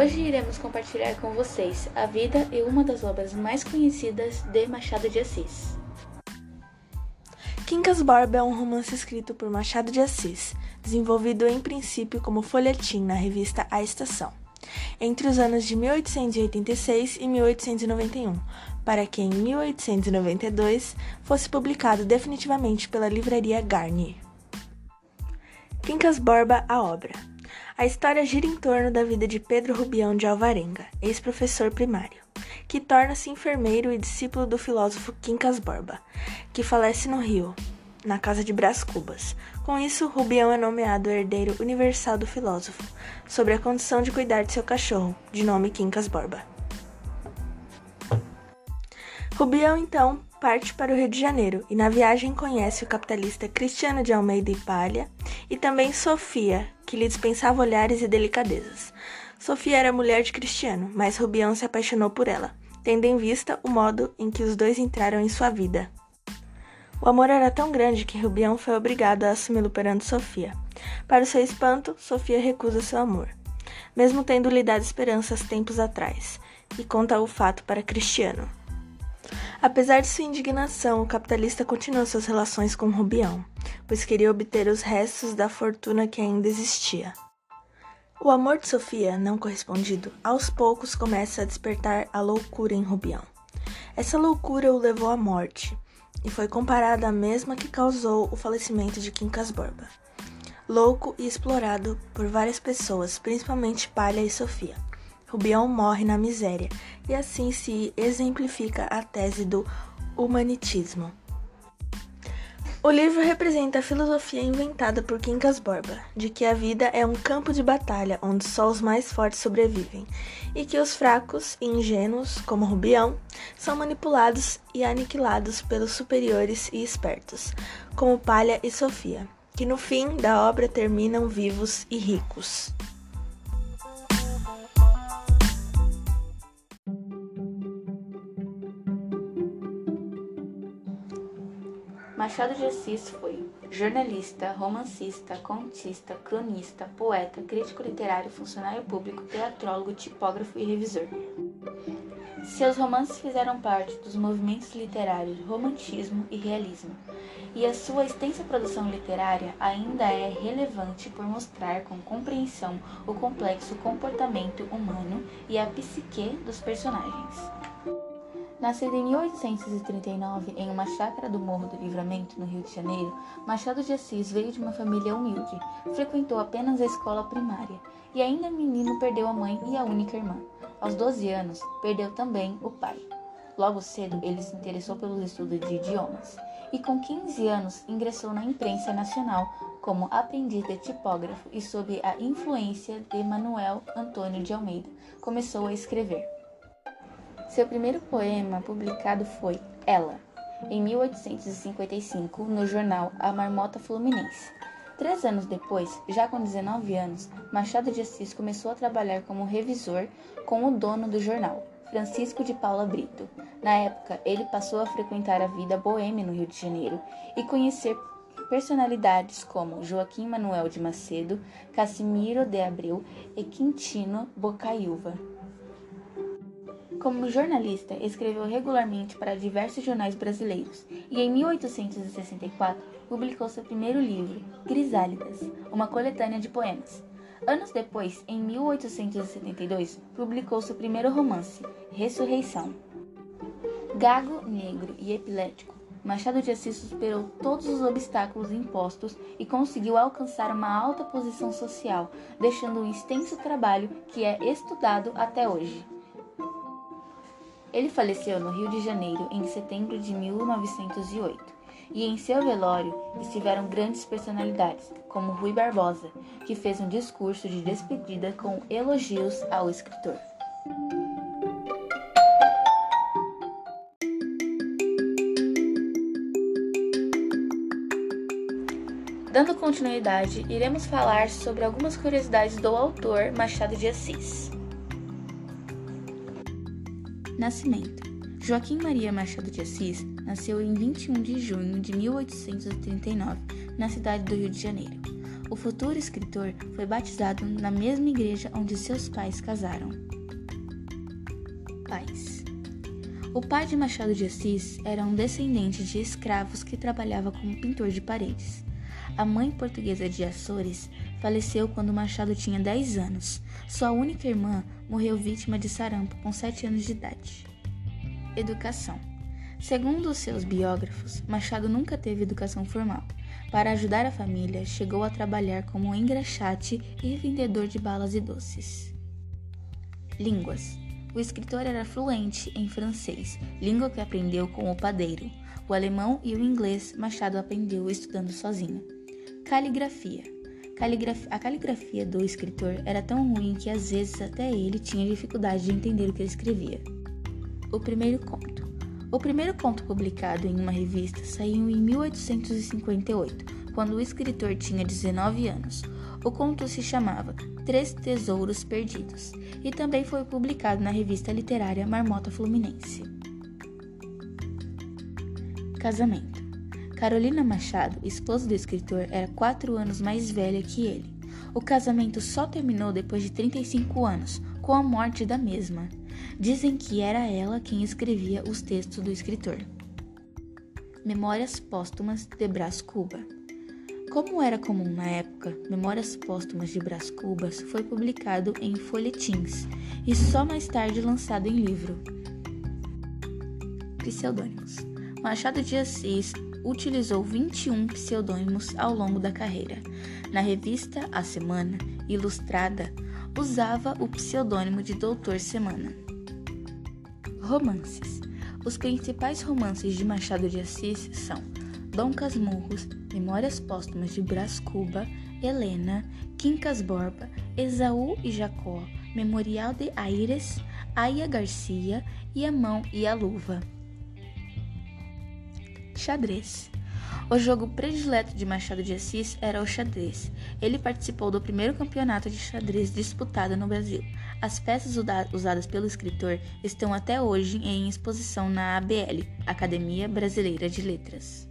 Hoje iremos compartilhar com vocês a vida e uma das obras mais conhecidas de Machado de Assis. Quincas Borba é um romance escrito por Machado de Assis, desenvolvido em princípio como folhetim na revista A Estação, entre os anos de 1886 e 1891, para que em 1892 fosse publicado definitivamente pela livraria Garnier. Quincas Borba, a obra. A história gira em torno da vida de Pedro Rubião de Alvarenga, ex-professor primário, que torna-se enfermeiro e discípulo do filósofo Quincas Borba, que falece no Rio, na casa de Brás Cubas. Com isso, Rubião é nomeado herdeiro universal do filósofo, sobre a condição de cuidar de seu cachorro, de nome Quincas Borba. Rubião, então, parte para o Rio de Janeiro e na viagem conhece o capitalista Cristiano de Almeida e Palha e também Sofia, que lhe dispensava olhares e delicadezas. Sofia era mulher de Cristiano, mas Rubião se apaixonou por ela, tendo em vista o modo em que os dois entraram em sua vida. O amor era tão grande que Rubião foi obrigado a assumi-lo perante Sofia. Para o seu espanto, Sofia recusa seu amor, mesmo tendo lhe dado esperanças tempos atrás, e conta o fato para Cristiano. Apesar de sua indignação, o capitalista continuou suas relações com Rubião, pois queria obter os restos da fortuna que ainda existia. O amor de Sofia, não correspondido, aos poucos começa a despertar a loucura em Rubião. Essa loucura o levou à morte, e foi comparada à mesma que causou o falecimento de Quincas Borba. Louco e explorado por várias pessoas, principalmente Palha e Sofia. Rubião morre na miséria, e assim se exemplifica a tese do humanitismo. O livro representa a filosofia inventada por Quincas Borba, de que a vida é um campo de batalha onde só os mais fortes sobrevivem, e que os fracos e ingênuos, como Rubião, são manipulados e aniquilados pelos superiores e espertos, como Palha e Sofia, que no fim da obra terminam vivos e ricos. Machado de Assis foi jornalista, romancista, contista, cronista, poeta, crítico literário, funcionário público, teatrólogo, tipógrafo e revisor. Seus romances fizeram parte dos movimentos literários romantismo e realismo, e a sua extensa produção literária ainda é relevante por mostrar com compreensão o complexo comportamento humano e a psique dos personagens. Nascido em 1839 em uma chácara do Morro do Livramento, no Rio de Janeiro, Machado de Assis veio de uma família humilde, frequentou apenas a escola primária e, ainda menino, perdeu a mãe e a única irmã. Aos 12 anos, perdeu também o pai. Logo cedo, ele se interessou pelos estudos de idiomas e, com 15 anos, ingressou na imprensa nacional como aprendiz de tipógrafo e, sob a influência de Manuel Antônio de Almeida, começou a escrever. Seu primeiro poema publicado foi Ela, em 1855, no jornal A Marmota Fluminense. Três anos depois, já com 19 anos, Machado de Assis começou a trabalhar como revisor com o dono do jornal, Francisco de Paula Brito. Na época, ele passou a frequentar a vida boêmia no Rio de Janeiro e conhecer personalidades como Joaquim Manuel de Macedo, Casimiro de Abreu e Quintino Bocaiúva. Como jornalista, escreveu regularmente para diversos jornais brasileiros e, em 1864, publicou seu primeiro livro, Grisálidas, uma coletânea de poemas. Anos depois, em 1872, publicou seu primeiro romance, Ressurreição. Gago, negro e epilético, Machado de Assis superou todos os obstáculos impostos e conseguiu alcançar uma alta posição social, deixando um extenso trabalho que é estudado até hoje. Ele faleceu no Rio de Janeiro em setembro de 1908, e em seu velório estiveram grandes personalidades, como Rui Barbosa, que fez um discurso de despedida com elogios ao escritor. Dando continuidade, iremos falar sobre algumas curiosidades do autor Machado de Assis. Nascimento: Joaquim Maria Machado de Assis nasceu em 21 de junho de 1839, na cidade do Rio de Janeiro. O futuro escritor foi batizado na mesma igreja onde seus pais casaram. Pais. O pai de Machado de Assis era um descendente de escravos que trabalhava como pintor de paredes. A mãe portuguesa de Açores faleceu quando Machado tinha 10 anos. Sua única irmã morreu vítima de sarampo com 7 anos de idade. Educação. Segundo os seus biógrafos, Machado nunca teve educação formal. Para ajudar a família, chegou a trabalhar como engraxate e vendedor de balas e doces. Línguas. O escritor era fluente em francês, língua que aprendeu com o padeiro. O alemão e o inglês Machado aprendeu estudando sozinho. Caligrafia. Caligraf a caligrafia do escritor era tão ruim que às vezes até ele tinha dificuldade de entender o que ele escrevia. O primeiro conto. O primeiro conto publicado em uma revista saiu em 1858, quando o escritor tinha 19 anos. O conto se chamava Três Tesouros Perdidos e também foi publicado na revista literária Marmota Fluminense. Casamento. Carolina Machado, esposa do escritor, era quatro anos mais velha que ele. O casamento só terminou depois de 35 anos, com a morte da mesma. Dizem que era ela quem escrevia os textos do escritor. Memórias Póstumas de Brás Cuba. Como era comum na época, Memórias Póstumas de Brás Cubas foi publicado em folhetins e só mais tarde lançado em livro. Pseudônimos. Machado de Assis utilizou 21 pseudônimos ao longo da carreira. Na revista A Semana, ilustrada, usava o pseudônimo de Doutor Semana. Romances. Os principais romances de Machado de Assis são Dom Casmurros, Memórias Póstumas de Brás Cuba, Helena, Quincas Borba, Esaú e Jacó, Memorial de Aires, Aya Garcia e a Mão e a Luva. Xadrez. O jogo predileto de Machado de Assis era o xadrez. Ele participou do primeiro campeonato de xadrez disputado no Brasil. As peças usadas pelo escritor estão até hoje em exposição na ABL, Academia Brasileira de Letras.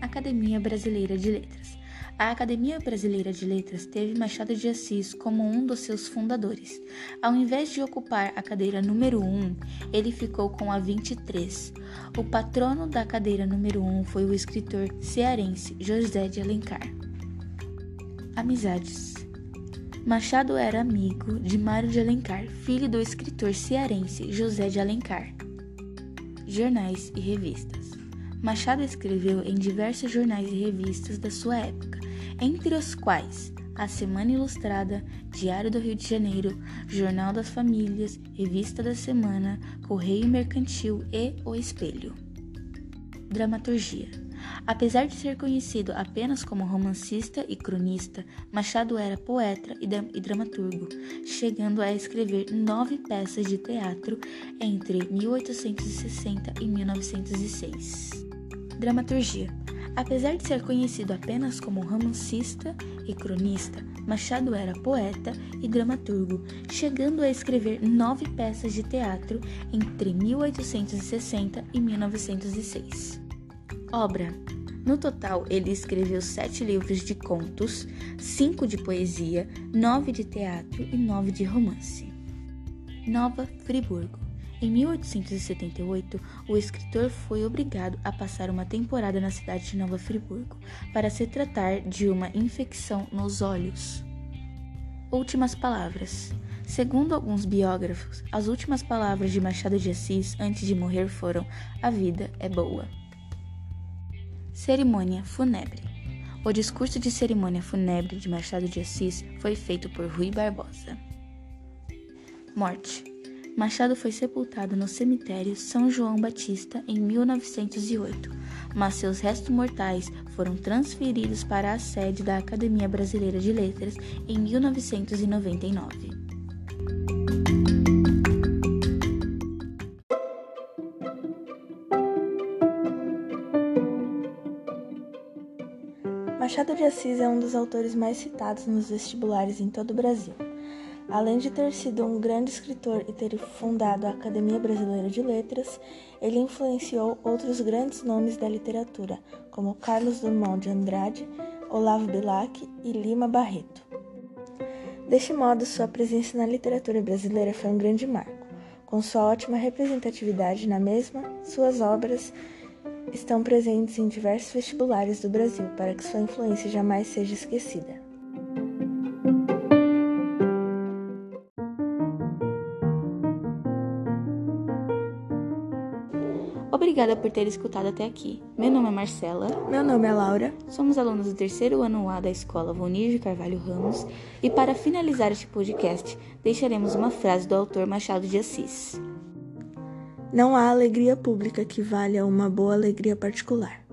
Academia Brasileira de Letras. A Academia Brasileira de Letras teve Machado de Assis como um dos seus fundadores. Ao invés de ocupar a cadeira número 1, ele ficou com a 23. O patrono da cadeira número 1 foi o escritor cearense José de Alencar. Amizades Machado era amigo de Mário de Alencar, filho do escritor cearense José de Alencar. Jornais e revistas Machado escreveu em diversos jornais e revistas da sua época, entre os quais a Semana Ilustrada, Diário do Rio de Janeiro, Jornal das Famílias, Revista da Semana, Correio Mercantil e O Espelho. Dramaturgia. Apesar de ser conhecido apenas como romancista e cronista, Machado era poeta e, dramaturgo, chegando a escrever nove peças de teatro entre 1860 e 1906. Dramaturgia. Apesar de ser conhecido apenas como romancista e cronista, Machado era poeta e dramaturgo, chegando a escrever nove peças de teatro entre 1860 e 1906. Obra: No total, ele escreveu sete livros de contos, cinco de poesia, nove de teatro e nove de romance. Nova Friburgo. Em 1878, o escritor foi obrigado a passar uma temporada na cidade de Nova Friburgo para se tratar de uma infecção nos olhos. Últimas palavras. Segundo alguns biógrafos, as últimas palavras de Machado de Assis antes de morrer foram: A vida é boa. Cerimônia fúnebre. O discurso de cerimônia fúnebre de Machado de Assis foi feito por Rui Barbosa. Morte. Machado foi sepultado no cemitério São João Batista em 1908, mas seus restos mortais foram transferidos para a sede da Academia Brasileira de Letras em 1999. Machado de Assis é um dos autores mais citados nos vestibulares em todo o Brasil. Além de ter sido um grande escritor e ter fundado a Academia Brasileira de Letras, ele influenciou outros grandes nomes da literatura, como Carlos Drummond de Andrade, Olavo Bilac e Lima Barreto. Deste modo, sua presença na literatura brasileira foi um grande marco. Com sua ótima representatividade na mesma, suas obras estão presentes em diversos vestibulares do Brasil para que sua influência jamais seja esquecida. Obrigada por ter escutado até aqui. Meu nome é Marcela. Meu nome é Laura. Somos alunos do terceiro ano A da escola Vonir de Carvalho Ramos. E para finalizar este podcast, deixaremos uma frase do autor Machado de Assis. Não há alegria pública que valha uma boa alegria particular.